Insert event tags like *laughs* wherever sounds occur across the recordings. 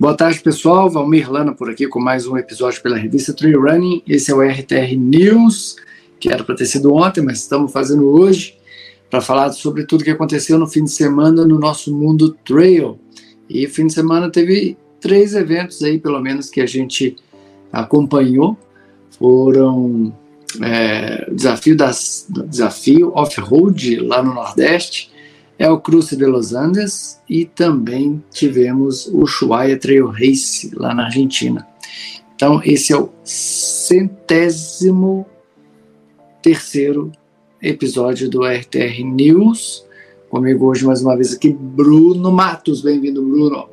Boa tarde, pessoal. Valmir Lana por aqui com mais um episódio pela revista Trail Running. Esse é o RTR News, que era para ter sido ontem, mas estamos fazendo hoje para falar sobre tudo que aconteceu no fim de semana no nosso mundo trail. E fim de semana teve três eventos aí, pelo menos, que a gente acompanhou. Foram é, desafio das desafio off-road lá no Nordeste, é o Cruze de Los Andes e também tivemos o Ushuaia Trail Race lá na Argentina. Então esse é o centésimo terceiro episódio do RTR News. Comigo hoje mais uma vez aqui Bruno Matos. Bem-vindo, Bruno.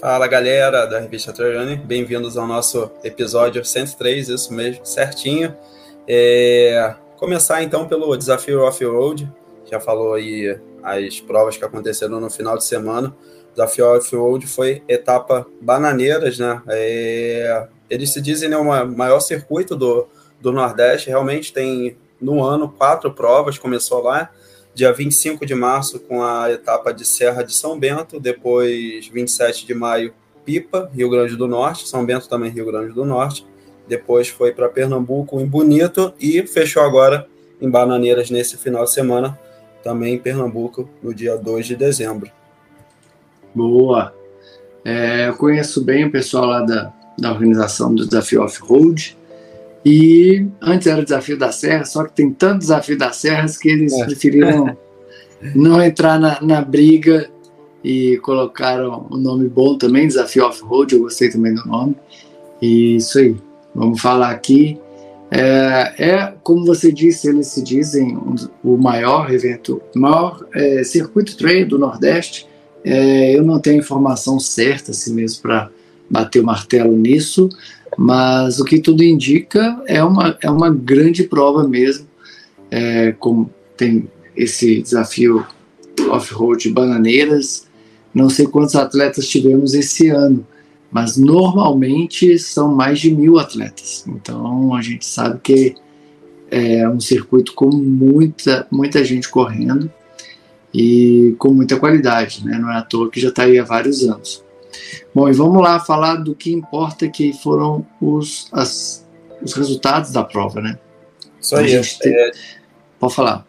Fala galera da revista Trail bem-vindos ao nosso episódio 103, isso mesmo, certinho. É, começar então pelo desafio off-road, já falou aí as provas que aconteceram no final de semana. Desafio off-road foi etapa Bananeiras, né? É, eles se dizem né, o maior circuito do, do Nordeste, realmente tem no ano quatro provas, começou lá, dia 25 de março com a etapa de Serra de São Bento, depois 27 de maio Pipa, Rio Grande do Norte, São Bento também Rio Grande do Norte, depois foi para Pernambuco em Bonito e fechou agora em Bananeiras nesse final de semana, também em Pernambuco, no dia 2 de dezembro. Boa! É, eu conheço bem o pessoal lá da, da organização do Desafio Off-Road. E antes era o Desafio da Serra, só que tem tanto Desafio das Serras que eles é. preferiram *laughs* não entrar na, na briga e colocaram o um nome bom também, Desafio Off-Road, eu gostei também do nome. E isso aí, vamos falar aqui é, é, como você disse, eles se dizem um, o maior evento, maior é, circuito trail do Nordeste. É, eu não tenho informação certa assim mesmo para bater o martelo nisso, mas o que tudo indica é uma, é uma grande prova mesmo. É, como tem esse desafio off-road Bananeiras, não sei quantos atletas tivemos esse ano, mas normalmente são mais de mil atletas. Então a gente sabe que é um circuito com muita, muita gente correndo e com muita qualidade, né? não é à toa que já está aí há vários anos. Bom, e vamos lá falar do que importa que foram os, as, os resultados da prova, né? Isso aí. É... Pode falar.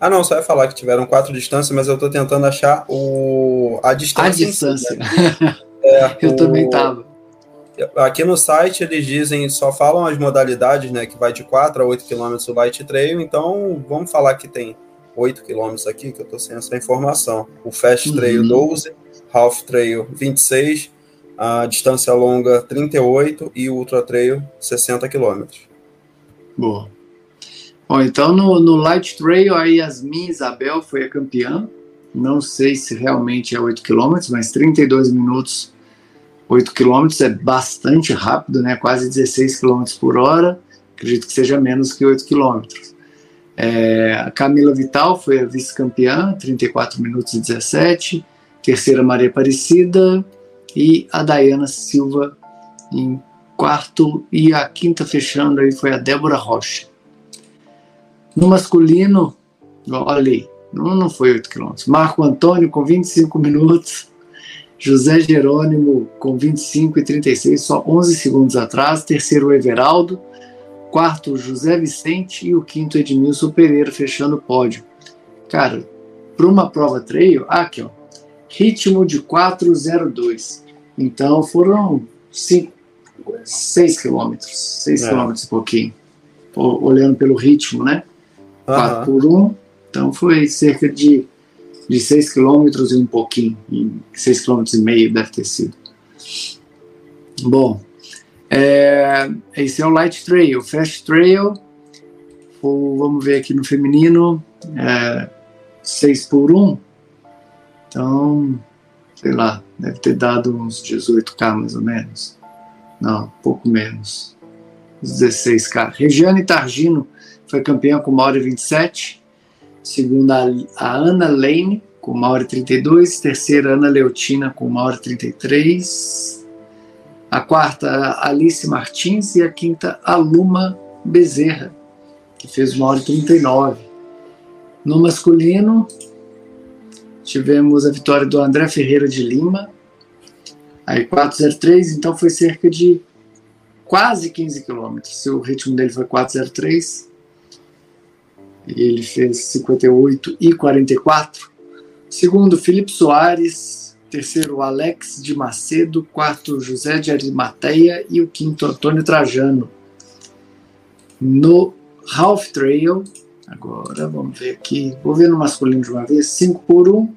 Ah, não, só ia falar que tiveram quatro distâncias, mas eu estou tentando achar o... a distância. A distância. Si, né? *laughs* É, eu o... também estava. Aqui no site eles dizem, só falam as modalidades, né? Que vai de 4 a 8 km o light trail, então vamos falar que tem 8 km aqui, que eu estou sem essa informação. O fast trail uhum. 12, half trail 26, a distância longa 38 e o ultra trail 60 km. Boa. Bom, então no, no light trail a Yasmin Isabel foi a campeã. Não sei se realmente é 8 km, mas 32 minutos 8 km é bastante rápido, né? quase 16 km por hora. Acredito que seja menos que 8 km. É, a Camila Vital foi a vice-campeã, 34 minutos e 17. Terceira, Maria Aparecida. E a Dayana Silva em quarto. E a quinta fechando aí foi a Débora Rocha. No masculino, olha aí, não, não foi 8 km. Marco Antônio com 25 minutos. José Jerônimo com 25 e 36, só 11 segundos atrás. Terceiro, Everaldo. Quarto, José Vicente. E o quinto, Edmilson Pereira, fechando o pódio. Cara, para uma prova trail, ah, aqui ó, ritmo de 4,02. Então foram 5, 6 quilômetros, 6 é. quilômetros e pouquinho. Olhando pelo ritmo, né? 4 por 1, então foi cerca de de 6 km e um pouquinho, 6 km e meio deve ter sido. Bom, é, esse é o light trail, fast trail, ou vamos ver aqui no feminino, é, 6 por 1, então, sei lá, deve ter dado uns 18k mais ou menos, não, pouco menos, 16k. Regiane Targino foi campeã com uma hora e 27, segunda a Ana Lane com uma hora e 32, terceira Ana Leotina com uma hora e 33, a quarta Alice Martins e a quinta Aluma Bezerra, que fez uma hora e 39. No masculino, tivemos a vitória do André Ferreira de Lima, Aí 403, então foi cerca de quase 15 quilômetros. O ritmo dele foi 403. Ele fez 58 e 44. Segundo, Felipe Soares. Terceiro, Alex de Macedo. Quarto, José de Arimateia. E o quinto, Antônio Trajano. No Half Trail, agora vamos ver aqui. Vou ver no masculino de uma vez. 5 por 1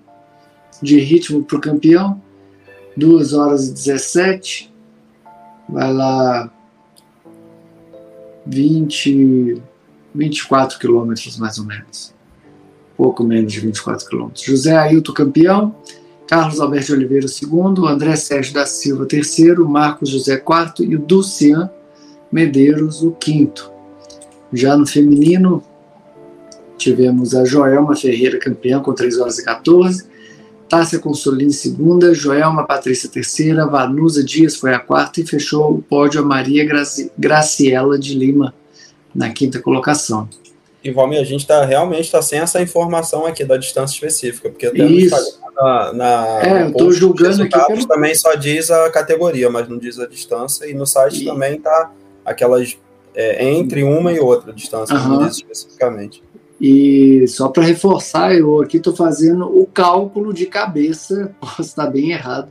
de ritmo para o campeão. 2 horas e 17. Vai lá 20, 24 quilômetros mais ou menos. Pouco menos de 24 quilômetros. José Ailton campeão, Carlos Alberto Oliveira segundo, André Sérgio da Silva terceiro, Marcos José quarto. E o Dulcian Medeiros o quinto. Já no feminino tivemos a Joelma Ferreira campeã com 3 horas e 14, Tássia Consolini segunda, Joelma Patrícia terceira, Vanusa Dias foi a quarta e fechou o pódio a Maria Graci Graciela de Lima na quinta colocação. E Valmir, a gente tá, realmente está sem essa informação aqui da distância específica, porque até Isso. na, na é, eu estou julgando aqui pelo... também só diz a categoria, mas não diz a distância, e no site e... também tá aquelas é, entre uma e outra distância, uhum. não diz especificamente. E só para reforçar, eu aqui estou fazendo o cálculo de cabeça, *laughs* posso estar bem errado,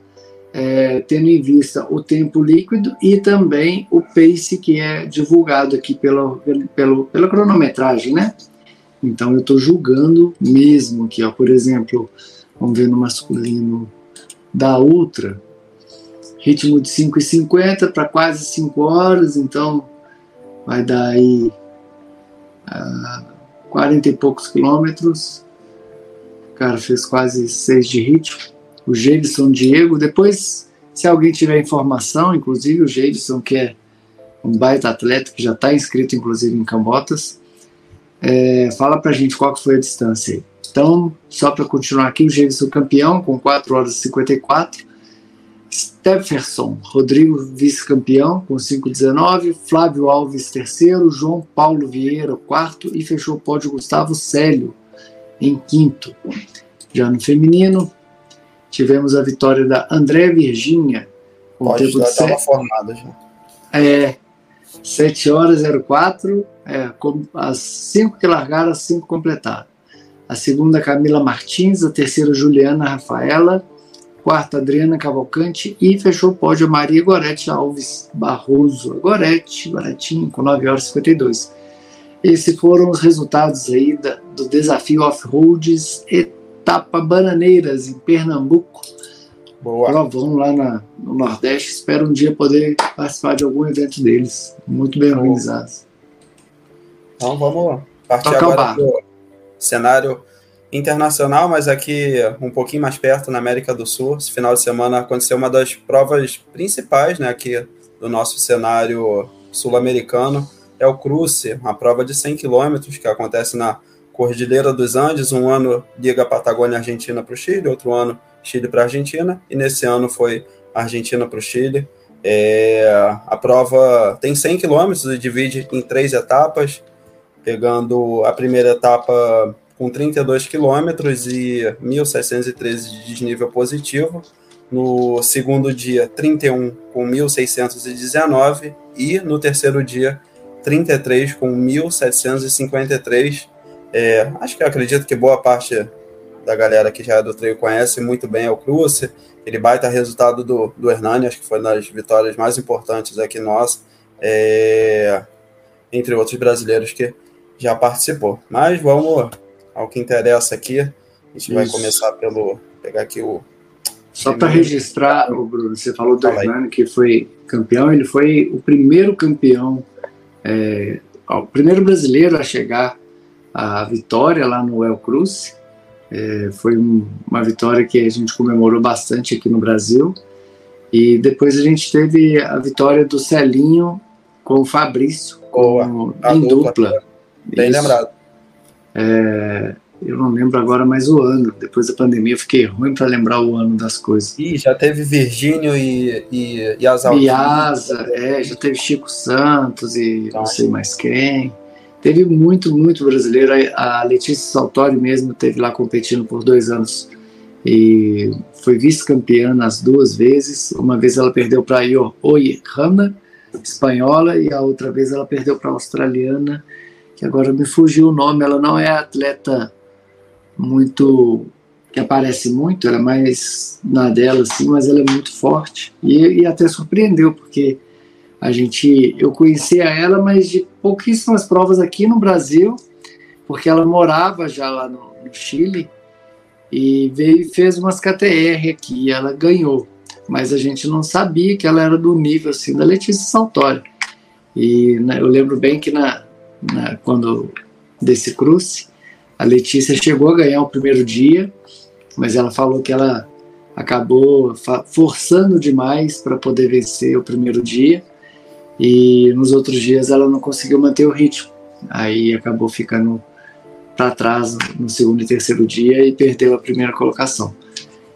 é, tendo em vista o tempo líquido e também o pace que é divulgado aqui pela, pela, pela cronometragem, né? Então eu estou julgando mesmo aqui, ó, por exemplo, vamos ver no masculino da Ultra, ritmo de 5,50 para quase 5 horas, então vai dar aí. Uh, 40 e poucos quilômetros. O cara fez quase 6 de ritmo. O Gedson Diego. Depois, se alguém tiver informação, inclusive o Gedson, que é um baita atleta, que já está inscrito inclusive em Cambotas, é, fala pra gente qual que foi a distância aí. Então, só para continuar aqui, o Gedson campeão com 4 horas e 54. Stepherson, Rodrigo vice-campeão com 5,19, Flávio Alves terceiro, João Paulo Vieira quarto e fechou o pódio Gustavo Célio em quinto. Já no feminino, tivemos a vitória da André Virgínia com Pode tempo de sete, formada já. É, 7 horas 04, é, as 5 que largaram, as 5 completaram. A segunda, Camila Martins, a terceira, Juliana Rafaela, quarta Adriana Cavalcante e fechou o pódio Maria Gorete Alves Barroso. Gorete, Goretinho, com 9 horas e 52. Esses foram os resultados aí da, do desafio off-roads etapa Bananeiras em Pernambuco. Boa. Provão lá na, no Nordeste. Espero um dia poder participar de algum evento deles. Muito bem organizados. Então vamos. Partir Toca agora do cenário internacional, mas aqui um pouquinho mais perto, na América do Sul. Esse final de semana aconteceu uma das provas principais né, aqui do nosso cenário sul-americano. É o Cruce, uma prova de 100 quilômetros que acontece na Cordilheira dos Andes. Um ano liga a Patagônia Argentina para o Chile, outro ano Chile para Argentina, e nesse ano foi Argentina para o Chile. É, a prova tem 100 quilômetros e divide em três etapas, pegando a primeira etapa com 32 quilômetros e 1.613 de desnível positivo. No segundo dia, 31 com 1.619 e no terceiro dia, 33 com 1.753. É, acho que acredito que boa parte da galera que já é do treino conhece muito bem o Cruce. Ele baita resultado do, do Hernani, acho que foi uma das vitórias mais importantes aqui nossa, é, entre outros brasileiros que já participou. Mas vamos ao que interessa aqui. A gente Isso. vai começar pelo. pegar aqui o. Só para registrar, o Bruno, você falou do Fala Hernani, que foi campeão, ele foi o primeiro campeão, é, o primeiro brasileiro a chegar à vitória lá no El Cruz. É, foi um, uma vitória que a gente comemorou bastante aqui no Brasil. E depois a gente teve a vitória do Celinho com o Fabrício, com, em dupla. dupla. Bem Isso. lembrado. É, eu não lembro agora mais o ano. Depois da pandemia eu fiquei ruim para lembrar o ano das coisas. Ih, já teve Virgínio e, e, e Asa. E Asa, é, já teve Chico Santos e então, não sei mais quem. Teve muito, muito brasileiro. A Letícia Saltori mesmo teve lá competindo por dois anos e foi vice-campeã nas duas vezes. Uma vez ela perdeu para a Oihana, espanhola, e a outra vez ela perdeu para a australiana, que agora me fugiu o nome. Ela não é atleta muito que aparece muito, ela é mais na dela assim, mas ela é muito forte e, e até surpreendeu porque a gente eu conhecia ela, mas de pouquíssimas provas aqui no Brasil, porque ela morava já lá no, no Chile e veio fez umas KTR aqui, e ela ganhou, mas a gente não sabia que ela era do nível assim da Letícia Saltori. E né, eu lembro bem que na, na quando desse cruce a Letícia chegou a ganhar o primeiro dia, mas ela falou que ela acabou forçando demais para poder vencer o primeiro dia e nos outros dias ela não conseguiu manter o ritmo. Aí acabou ficando para trás no segundo e terceiro dia e perdeu a primeira colocação.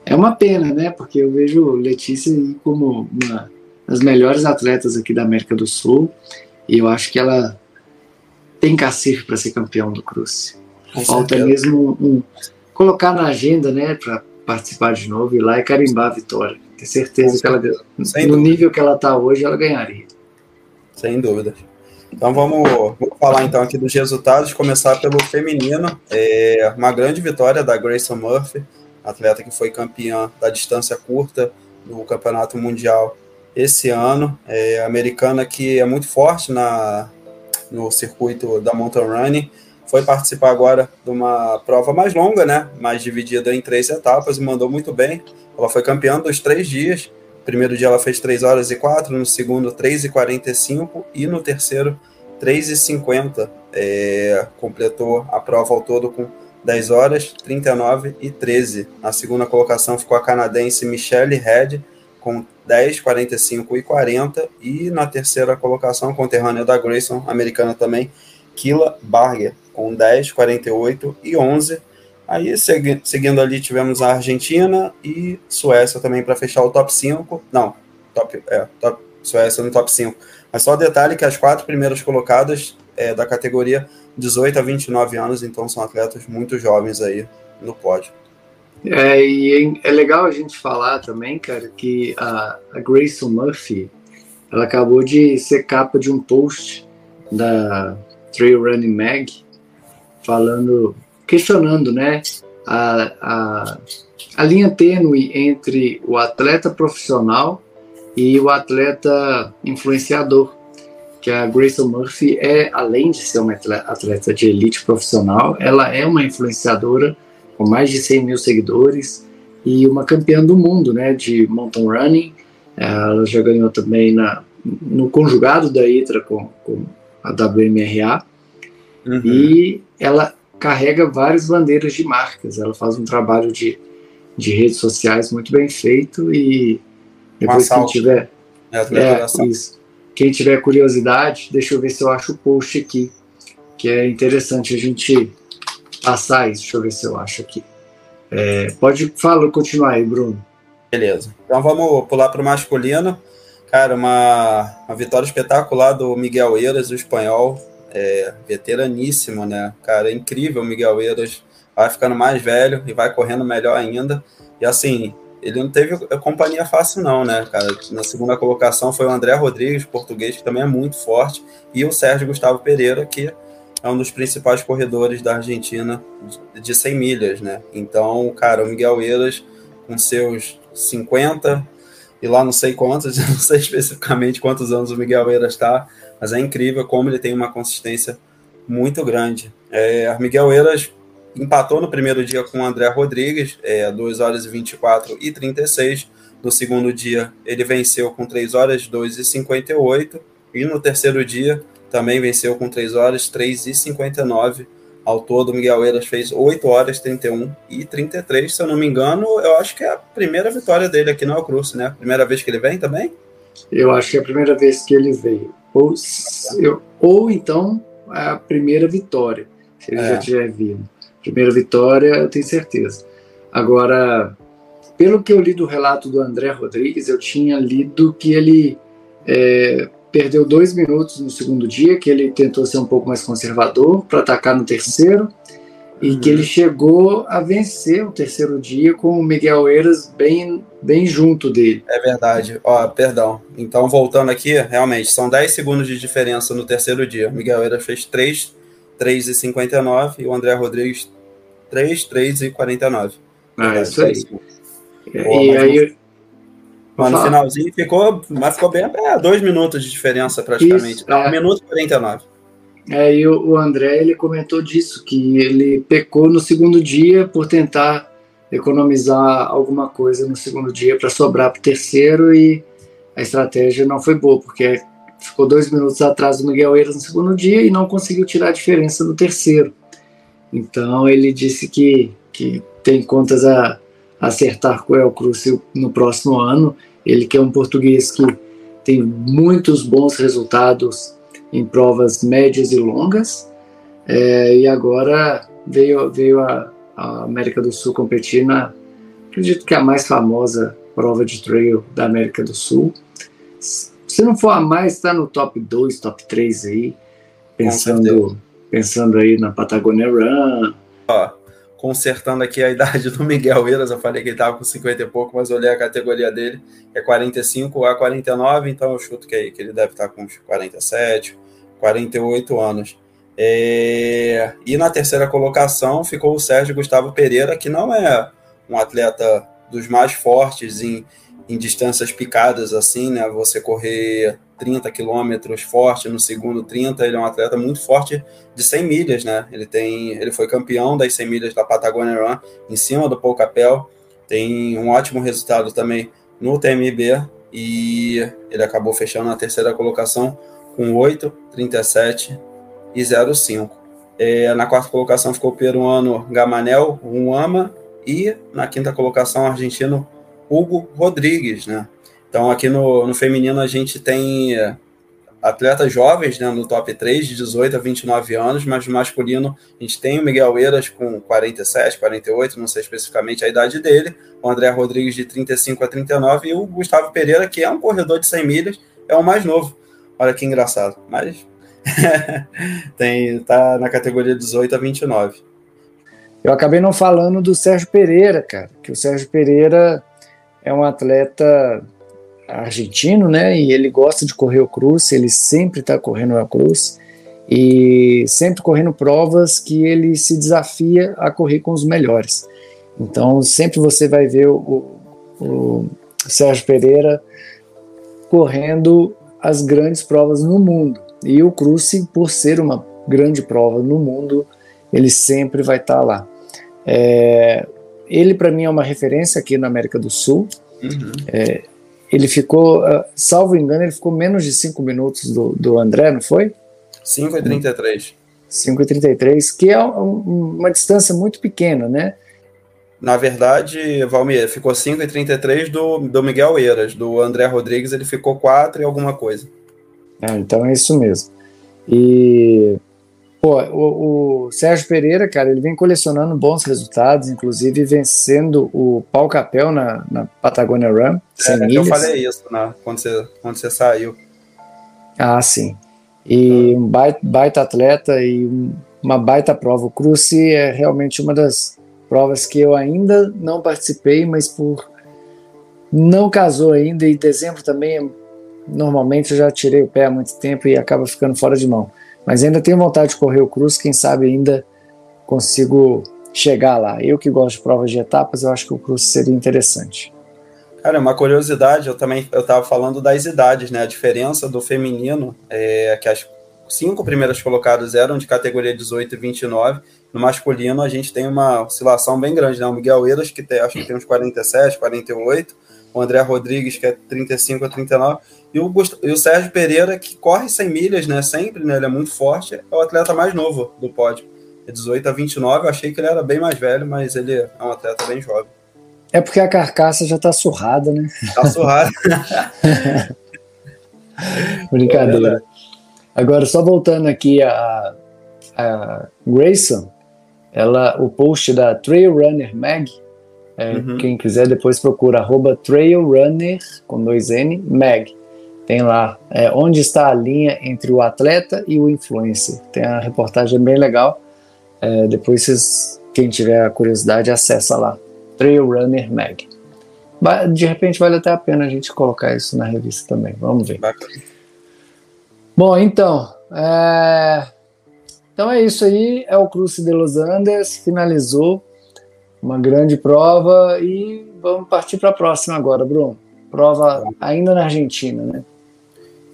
É uma pena, né? Porque eu vejo Letícia como uma das melhores atletas aqui da América do Sul e eu acho que ela tem cacife para ser campeão do Cruze. Falta mesmo um, colocar na agenda, né, para participar de novo, ir lá e carimbar a vitória. Tenho certeza que ela, no nível que ela está hoje, ela ganharia. Sem dúvida. Então vamos, vamos falar então aqui dos resultados, começar pelo feminino. É uma grande vitória da Grayson Murphy, atleta que foi campeã da distância curta no Campeonato Mundial esse ano. É americana que é muito forte na, no circuito da mountain running foi participar agora de uma prova mais longa, né? Mais dividida em três etapas e mandou muito bem. Ela foi campeã dos três dias. Primeiro dia ela fez 3 horas e 4, no segundo 3 e 45 e no terceiro 3 e 50. É, completou a prova ao todo com 10 horas, 39 e 13. Na segunda colocação ficou a canadense Michelle Head com 10, 45 e 40. E na terceira colocação, conterrânea da Grayson, americana também, Kila Barger, com 10, 48 e 11. Aí, segui seguindo ali, tivemos a Argentina e Suécia também para fechar o top 5. Não, top, é, top, Suécia no top 5. Mas só detalhe que as quatro primeiras colocadas é, da categoria 18 a 29 anos, então são atletas muito jovens aí no pódio. É, e é legal a gente falar também, cara, que a, a Grayson Murphy, ela acabou de ser capa de um post da Trail Running Mag, falando, questionando, né, a, a, a linha tênue entre o atleta profissional e o atleta influenciador, que a Grayson Murphy é, além de ser uma atleta de elite profissional, ela é uma influenciadora com mais de 100 mil seguidores e uma campeã do mundo, né, de mountain running. Ela já ganhou também na, no conjugado da ITRA com, com a WMRA, uhum. e ela carrega várias bandeiras de marcas. Ela faz um trabalho de, de redes sociais muito bem feito e depois quem tiver é, é isso. Quem tiver curiosidade, deixa eu ver se eu acho o post aqui, que é interessante a gente passar isso. Deixa eu ver se eu acho aqui. É, pode falar, continuar aí, Bruno. Beleza. Então vamos pular para o masculino. Cara, uma, uma vitória espetacular do Miguel Eiras, o espanhol, é, veteraníssimo, né? Cara, é incrível Miguel Eiras, vai ficando mais velho e vai correndo melhor ainda. E assim, ele não teve companhia fácil não, né, cara? Na segunda colocação foi o André Rodrigues, português, que também é muito forte, e o Sérgio Gustavo Pereira, que é um dos principais corredores da Argentina de 100 milhas, né? Então, cara, o Miguel Eiras, com seus 50, e lá não sei quantos, *laughs* não sei especificamente quantos anos o Miguel Eiras está, mas é incrível como ele tem uma consistência muito grande. É, Miguel Eiras empatou no primeiro dia com o André Rodrigues, é, 2 horas e 24 e 36. No segundo dia, ele venceu com 3 horas 2 e 58. E no terceiro dia, também venceu com 3 horas 3 e 59. Ao todo, o Miguel Eiras fez 8 horas 31 e 33, se eu não me engano. Eu acho que é a primeira vitória dele aqui no Alcruce, né? Primeira vez que ele vem também? Eu acho que é a primeira vez que ele veio. Ou, eu, ou então a primeira vitória, se ele é. já tiver vindo. Primeira vitória, eu tenho certeza. Agora, pelo que eu li do relato do André Rodrigues, eu tinha lido que ele é, perdeu dois minutos no segundo dia, que ele tentou ser um pouco mais conservador para atacar no terceiro, e uhum. que ele chegou a vencer o terceiro dia com o Miguel Eiras bem, bem junto dele. É verdade. Ó, perdão. Então, voltando aqui, realmente, são 10 segundos de diferença no terceiro dia. Miguel Eiras fez 3, 3 e 59 e o André Rodrigues 3, 3 e 49. Ah, é isso aí. Pô, e aí... Mas no finalzinho ficou, mas ficou bem, é, dois minutos de diferença praticamente. Isso, Não, é. um minuto e 49. É, e o, André ele comentou disso, que ele pecou no segundo dia por tentar economizar alguma coisa no segundo dia para sobrar para o terceiro e a estratégia não foi boa, porque ficou dois minutos atrás do Miguel Eiras no segundo dia e não conseguiu tirar a diferença no terceiro. Então ele disse que, que tem contas a, acertar com o El Cruz no próximo ano. Ele que é um português que tem muitos bons resultados em provas médias e longas. É, e agora veio, veio a, a, América do Sul competir na, acredito que é a mais famosa prova de trail da América do Sul. Se não for a mais, está no top 2, top 3 aí, pensando, pensando aí na Patagonia Run. Ó, consertando aqui a idade do Miguel Eiras, eu falei que ele estava com 50 e pouco, mas olhei a categoria dele, é 45 a 49, então eu chuto que, que ele deve estar com uns 47, 48 anos. É... E na terceira colocação ficou o Sérgio Gustavo Pereira, que não é um atleta dos mais fortes em, em distâncias picadas, assim, né? Você correr 30 quilômetros forte no segundo 30, ele é um atleta muito forte de 100 milhas, né? Ele tem, ele foi campeão das 100 milhas da Patagonia Run em cima do Paul Capel, tem um ótimo resultado também no TMB e ele acabou fechando na terceira colocação com 8, 37 e 05. É, na quarta colocação ficou o peruano Gamanel Ruama e na quinta colocação o argentino Hugo Rodrigues, né? Então aqui no, no feminino a gente tem é, atletas jovens né, no top 3, de 18 a 29 anos, mas no masculino a gente tem o Miguel Eiras com 47, 48, não sei especificamente a idade dele, o André Rodrigues de 35 a 39 e o Gustavo Pereira, que é um corredor de 100 milhas, é o mais novo. Olha que engraçado. Mas *laughs* tem, tá na categoria 18 a 29. Eu acabei não falando do Sérgio Pereira, cara, que o Sérgio Pereira é um atleta argentino, né? E ele gosta de correr o cruz, ele sempre está correndo a cruz e sempre correndo provas que ele se desafia a correr com os melhores. Então sempre você vai ver o, o, Sérgio Pereira correndo as grandes provas no mundo. E o Cruze, por ser uma grande prova no mundo, ele sempre vai estar tá lá. É, ele, para mim, é uma referência aqui na América do Sul. Uhum. É, ele ficou, uh, salvo engano, ele ficou menos de 5 minutos do, do André, não foi? 5 e 33. 5 e 33, que é um, uma distância muito pequena, né? Na verdade, Valmir, ficou 5,33 do, do Miguel Eiras. Do André Rodrigues, ele ficou 4 e alguma coisa. É, então é isso mesmo. E pô, o, o, Sérgio Pereira, cara, ele vem colecionando bons resultados, inclusive vencendo o Pau Capel na, na Patagonia Run. É, eu falei isso né, quando, você, quando você saiu. Ah, sim. E um baita, baita atleta e uma baita prova. O Cruze é realmente uma das provas que eu ainda não participei, mas por não casou ainda e dezembro também normalmente eu já tirei o pé há muito tempo e acaba ficando fora de mão. Mas ainda tenho vontade de correr o cruz, quem sabe ainda consigo chegar lá. Eu que gosto de provas de etapas, eu acho que o cruz seria interessante. Cara, uma curiosidade, eu também eu estava falando das idades, né? A diferença do feminino é que as cinco primeiras colocadas eram de categoria 18 e 29. No masculino, a gente tem uma oscilação bem grande, né? O Miguel Eiras, que tem, acho que tem uns 47, 48. O André Rodrigues, que é 35 a 39. E o, Gust... e o Sérgio Pereira, que corre 100 milhas, né? Sempre, né? Ele é muito forte. É o atleta mais novo do pódio. É 18 a 29. Eu achei que ele era bem mais velho, mas ele é um atleta bem jovem. É porque a carcaça já tá surrada, né? Tá surrada. *laughs* Brincadeira. É Agora, só voltando aqui a, a Grayson, ela, o post da Trail Runner Mag, é, uhum. quem quiser depois procura arroba Trail Runner com dois N Mag. Tem lá é, onde está a linha entre o atleta e o influencer. Tem a reportagem bem legal. É, depois, vocês, quem tiver curiosidade, acessa lá. Trail Runner Mag. De repente, vale até a pena a gente colocar isso na revista também. Vamos ver. Bacana. Bom, então. É... Então é isso aí. É o Cruze de Los Andes. Finalizou uma grande prova e vamos partir para a próxima agora, Bruno. Prova ainda na Argentina, né?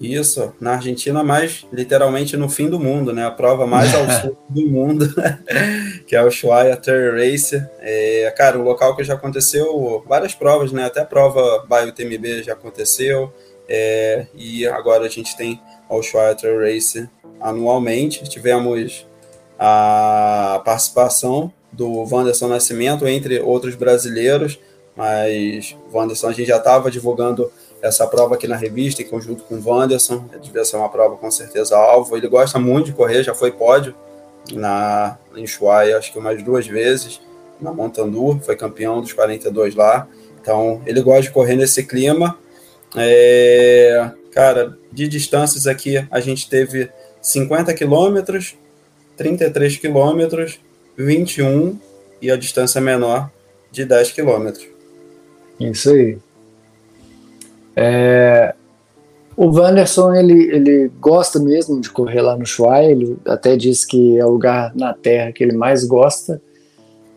Isso, na Argentina, mas literalmente no fim do mundo, né? A prova mais ao *laughs* sul do mundo, *laughs* que é o Ushuaia Trail Race. É, cara, o local que já aconteceu várias provas, né? Até a prova BioTMB já aconteceu. É, e agora a gente tem o Ushuaia Trail Race anualmente. Tivemos a participação do Wanderson Nascimento, entre outros brasileiros, mas Wanderson a gente já estava divulgando essa prova aqui na revista, em conjunto com o Wanderson. Devia ser uma prova com certeza alvo. Ele gosta muito de correr, já foi pódio na, em acho que umas duas vezes, na Montandu, foi campeão dos 42 lá. Então, ele gosta de correr nesse clima. É, cara, de distâncias aqui, a gente teve 50 quilômetros, 33 quilômetros, 21 e a distância menor de 10 quilômetros. Isso aí. É, o Wanderson, ele, ele gosta mesmo de correr lá no Chuai, ele até disse que é o lugar na Terra que ele mais gosta.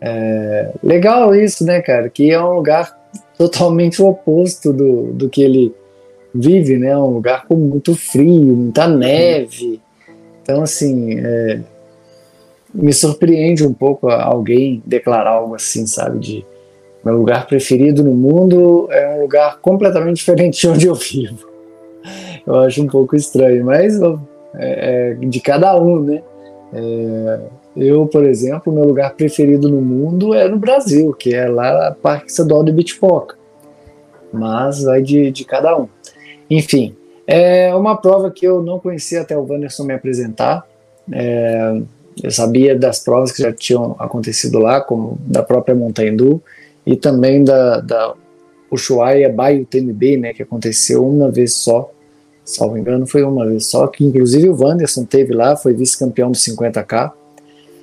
É, legal isso, né, cara? Que é um lugar totalmente oposto do, do que ele vive, né? Um lugar com muito frio, muita neve. Então, assim, é, me surpreende um pouco alguém declarar algo assim, sabe? De meu lugar preferido no mundo é um lugar completamente *laughs* diferente de onde eu vivo. Eu acho um pouco estranho, mas é, é de cada um, né? É, eu, por exemplo, meu lugar preferido no mundo é no Brasil, que é lá no Parque Estadual de Bitpoca. Mas vai de, de cada um. Enfim, é uma prova que eu não conhecia até o Wanderson me apresentar. É, eu sabia das provas que já tinham acontecido lá, como da própria Montanha Du e também da, da Ushuaia Baio TMB, né, que aconteceu uma vez só, salvo engano, foi uma vez só, que inclusive o Wanderson teve lá, foi vice-campeão do 50K.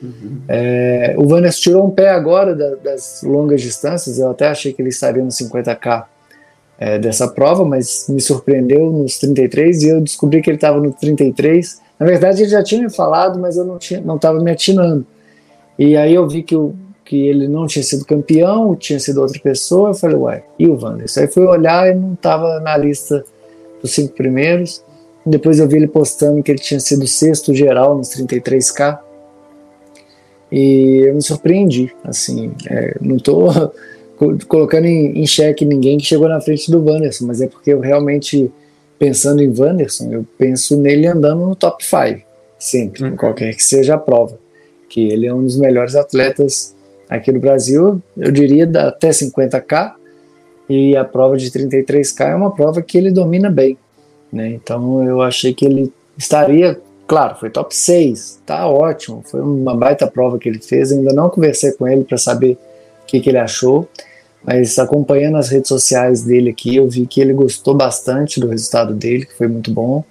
Uhum. É, o Wanderson tirou um pé agora da, das longas distâncias, eu até achei que ele estaria no 50K é, dessa prova, mas me surpreendeu nos 33 e eu descobri que ele estava no 33. Na verdade, ele já tinha me falado, mas eu não estava não tava me atinando. E aí eu vi que o, que ele não tinha sido campeão, tinha sido outra pessoa. Eu falei, uai, e o Wanderson? Aí fui olhar e não estava na lista dos cinco primeiros. Depois eu vi ele postando que ele tinha sido sexto geral nos 33K. E eu me surpreendi, assim, é, não estou *laughs* colocando em, em xeque ninguém que chegou na frente do Wanderson, mas é porque eu realmente, pensando em Wanderson, eu penso nele andando no top 5, sempre, uhum. qualquer que seja a prova, que ele é um dos melhores atletas Aqui no Brasil, eu diria até 50K, e a prova de 33K é uma prova que ele domina bem. Né? Então eu achei que ele estaria, claro, foi top 6, tá ótimo, foi uma baita prova que ele fez. Ainda não conversei com ele para saber o que, que ele achou, mas acompanhando as redes sociais dele aqui, eu vi que ele gostou bastante do resultado dele, que foi muito bom.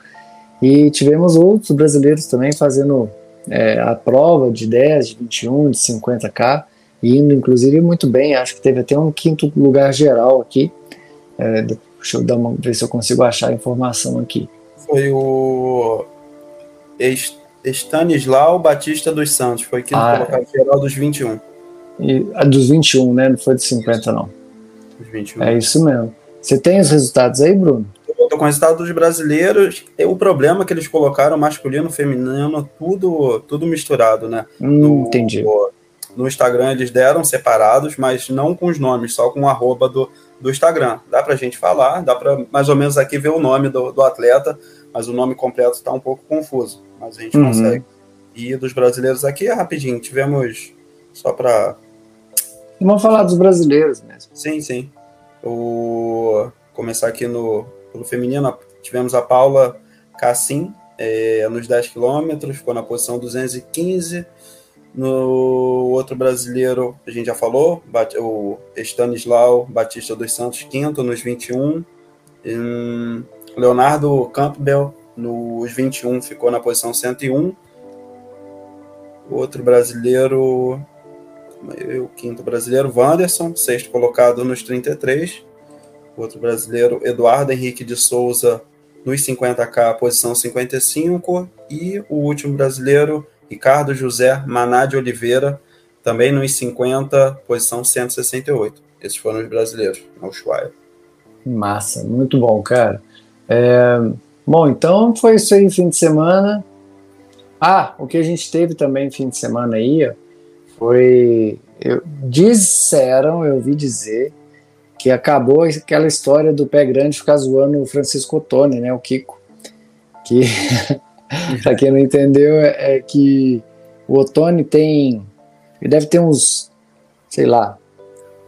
E tivemos outros brasileiros também fazendo é, a prova de 10, de 21, de 50K indo, inclusive, muito bem. Acho que teve até um quinto lugar geral aqui. É, deixa eu dar uma, ver se eu consigo achar a informação aqui. Foi o Stanislau Batista dos Santos, foi quinto ah, lugar geral dos 21. E, a dos 21, né? Não foi de 50, não. Dos 21. É isso mesmo. Você tem os resultados aí, Bruno? Estou com resultados dos brasileiros. O problema é que eles colocaram masculino, feminino, tudo, tudo misturado, né? Hum, no, entendi. No, Instagram eles deram separados, mas não com os nomes, só com o arroba do, do Instagram. Dá para a gente falar, dá para mais ou menos aqui ver o nome do, do atleta, mas o nome completo está um pouco confuso, mas a gente uhum. consegue. E dos brasileiros aqui é rapidinho, tivemos só para. Vamos falar dos brasileiros mesmo. Sim, sim. O... Começar aqui no pelo feminino, tivemos a Paula Cassim, é, nos 10 quilômetros, ficou na posição 215 no outro brasileiro, a gente já falou, o Stanislau Batista dos Santos, quinto nos 21. Leonardo Campbell, nos 21, ficou na posição 101. outro brasileiro, o quinto brasileiro, Wanderson, sexto colocado nos 33. Outro brasileiro, Eduardo Henrique de Souza, nos 50K, posição 55. E o último brasileiro, Ricardo José Maná de Oliveira, também nos 50, posição 168. Esses foram os brasileiros, no Ushuaia. Massa, muito bom, cara. É, bom, então foi isso aí, fim de semana. Ah, o que a gente teve também fim de semana aí foi. Eu, disseram, eu ouvi dizer, que acabou aquela história do pé grande ficar zoando o Francisco Ottoni, né, o Kiko. Que, *laughs* pra quem não entendeu, é, é que o Ottoni tem. Ele deve ter uns, sei lá,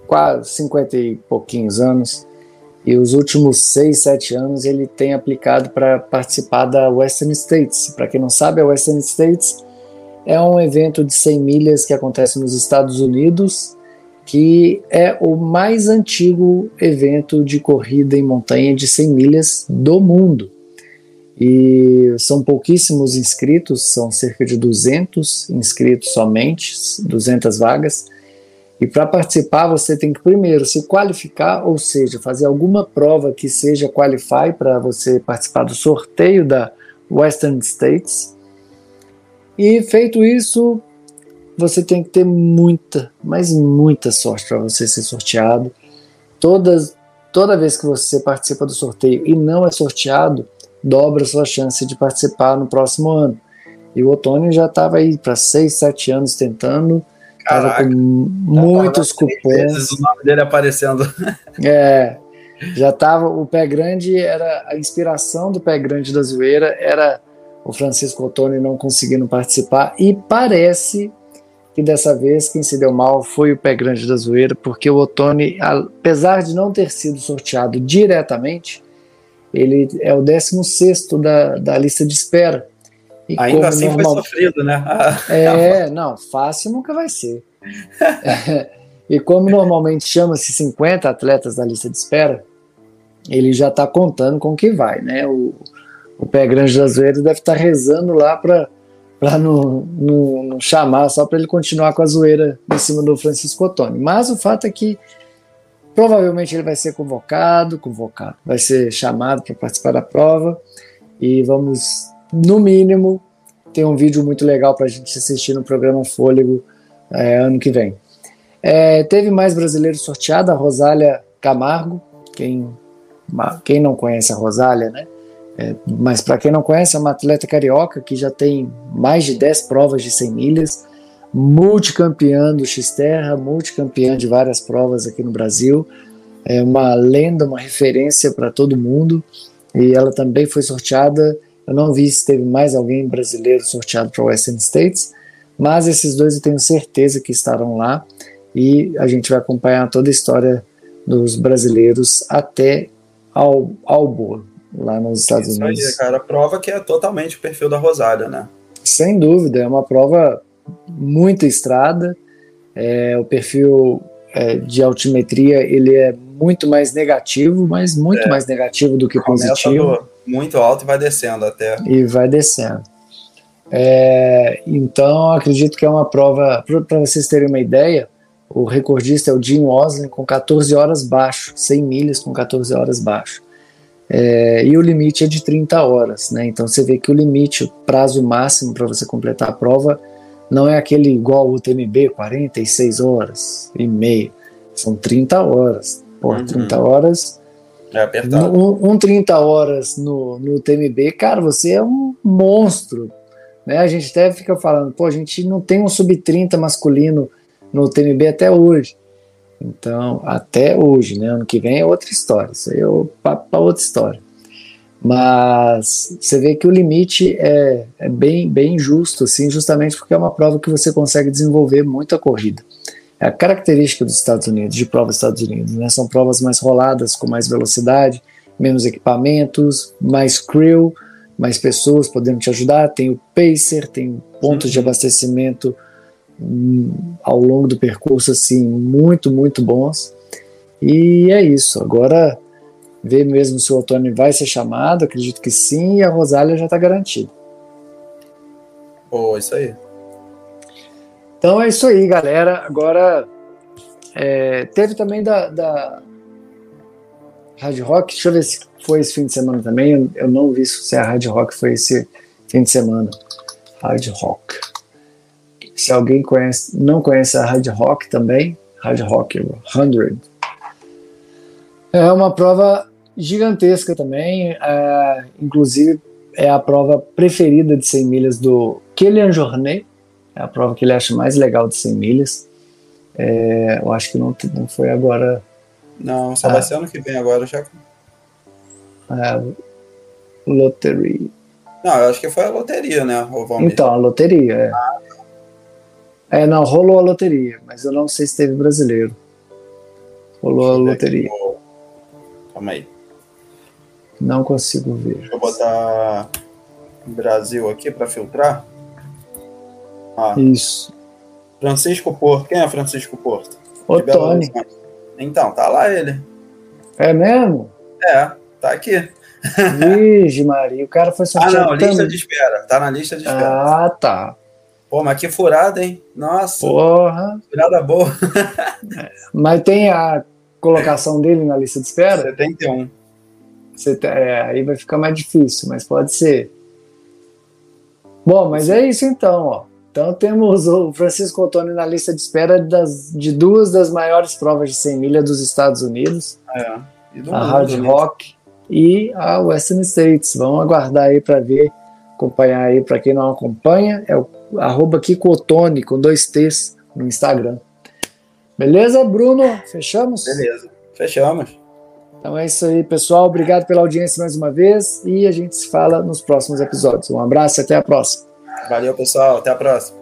quase 50 e pouquinhos anos. E os últimos 6, 7 anos ele tem aplicado para participar da Western States. Para quem não sabe, a Western States é um evento de 100 milhas que acontece nos Estados Unidos, que é o mais antigo evento de corrida em montanha de 100 milhas do mundo. E são pouquíssimos inscritos, são cerca de 200 inscritos somente, 200 vagas. E para participar, você tem que primeiro se qualificar, ou seja, fazer alguma prova que seja qualify para você participar do sorteio da Western States. E feito isso, você tem que ter muita, mas muita sorte para você ser sorteado. Todas, toda vez que você participa do sorteio e não é sorteado, dobra sua chance de participar no próximo ano. E o Otônio já estava aí para 6, 7 anos tentando, Caraca, com muitos cupons. O nome dele aparecendo. *laughs* É, já estava. O pé grande era a inspiração do pé grande da zoeira, era o Francisco Ottoni não conseguindo participar. E parece que dessa vez quem se deu mal foi o pé grande da zoeira, porque o Ottoni, apesar de não ter sido sorteado diretamente, ele é o 16 da, da lista de espera. E Ainda assim normal... foi sofrido, né? *laughs* é, não, fácil nunca vai ser. *laughs* e como normalmente chama-se 50 atletas da lista de espera, ele já está contando com o que vai, né? O, o pé grande das zoeira deve estar tá rezando lá para para não, não, não, chamar, só para ele continuar com a zoeira em cima do Francisco Ottoni. Mas o fato é que provavelmente ele vai ser convocado, convocado, vai ser chamado para participar da prova e vamos no mínimo, tem um vídeo muito legal para a gente assistir no programa Fôlego é, ano que vem. É, teve mais brasileiros sorteados, a Rosália Camargo, quem, quem não conhece a Rosália, né? É, mas para quem não conhece, é uma atleta carioca que já tem mais de 10 provas de 100 milhas, multicampeã do X-Terra, multicampeã de várias provas aqui no Brasil, é uma lenda, uma referência para todo mundo, e ela também foi sorteada. Eu não vi se teve mais alguém brasileiro sorteado para o Western States, mas esses dois eu tenho certeza que estarão lá. E a gente vai acompanhar toda a história dos brasileiros até ao Alboa, lá nos Estados Isso Unidos. Aí, cara, prova que é totalmente o perfil da Rosália, né? Sem dúvida, é uma prova muito estrada, é, o perfil é, de altimetria ele é muito mais negativo, mas muito é. mais negativo do que positivo. Do muito alto e vai descendo até. E vai descendo. É, então, acredito que é uma prova, para vocês terem uma ideia, o recordista é o Jim Oslin com 14 horas baixo, 100 milhas com 14 horas baixo. É, e o limite é de 30 horas, né? Então você vê que o limite, o prazo máximo para você completar a prova, não é aquele igual o TMB, 46 horas e meia. São 30 horas. Por uhum. 30 horas é apertado. Um, um 30 horas no, no TMB, cara, você é um monstro. Né? A gente até fica falando, pô, a gente não tem um sub-30 masculino no TMB até hoje. Então, até hoje, né? Ano que vem é outra história. Isso aí é para outra história. Mas você vê que o limite é, é bem, bem justo, assim, justamente porque é uma prova que você consegue desenvolver muita corrida. É a característica dos Estados Unidos, de provas dos Estados Unidos, né? São provas mais roladas, com mais velocidade, menos equipamentos, mais crew, mais pessoas podendo te ajudar. Tem o pacer, tem pontos uhum. de abastecimento hum, ao longo do percurso, assim, muito, muito bons. E é isso. Agora, ver mesmo se o Otônio vai ser chamado, acredito que sim, e a Rosália já está garantida. Oh, isso aí. Então é isso aí, galera. Agora é, teve também da, da Hard Rock. Deixa eu ver se foi esse fim de semana também. Eu, eu não vi se a Hard Rock foi esse fim de semana. Hard Rock. Se alguém conhece, não conhece a Hard Rock também, Hard Rock 100. É uma prova gigantesca também, é, inclusive é a prova preferida de 100 milhas do Kilian Jornet, é a prova que ele acha mais legal de 100 milhas. É, eu acho que não, não foi agora. Não, só ah, vai ser ano que vem agora, já. É, Lottery. Não, eu acho que foi a loteria, né? Então, a loteria, é. Ah, é, não, rolou a loteria, mas eu não sei se teve brasileiro. Rolou a loteria. Aqui, Calma aí. Não consigo ver. Deixa eu botar Brasil aqui para filtrar. Ah. Isso. Francisco Porto. Quem é Francisco Porto? O Tony. Então, tá lá ele. É mesmo? É, tá aqui. Vixe, Maria, o cara foi sorteado. Ah, não, lista também. de espera. Tá na lista de espera. Ah, tá. Pô, mas que furada, hein? Nossa. Porra. Furada boa. *laughs* mas tem a colocação dele na lista de espera? 71. Você, é, aí vai ficar mais difícil, mas pode ser. Bom, mas é isso então, ó. Então temos o Francisco Ottoni na lista de espera das, de duas das maiores provas de 100 milha dos Estados Unidos. É. a Hard Rock e a Western States. Vamos aguardar aí para ver, acompanhar aí para quem não acompanha. É o arroba Kikotone, com dois T's no Instagram. Beleza, Bruno? Fechamos? Beleza, fechamos. Então é isso aí, pessoal. Obrigado pela audiência mais uma vez e a gente se fala nos próximos episódios. Um abraço e até a próxima. Valeu, pessoal. Até a próxima.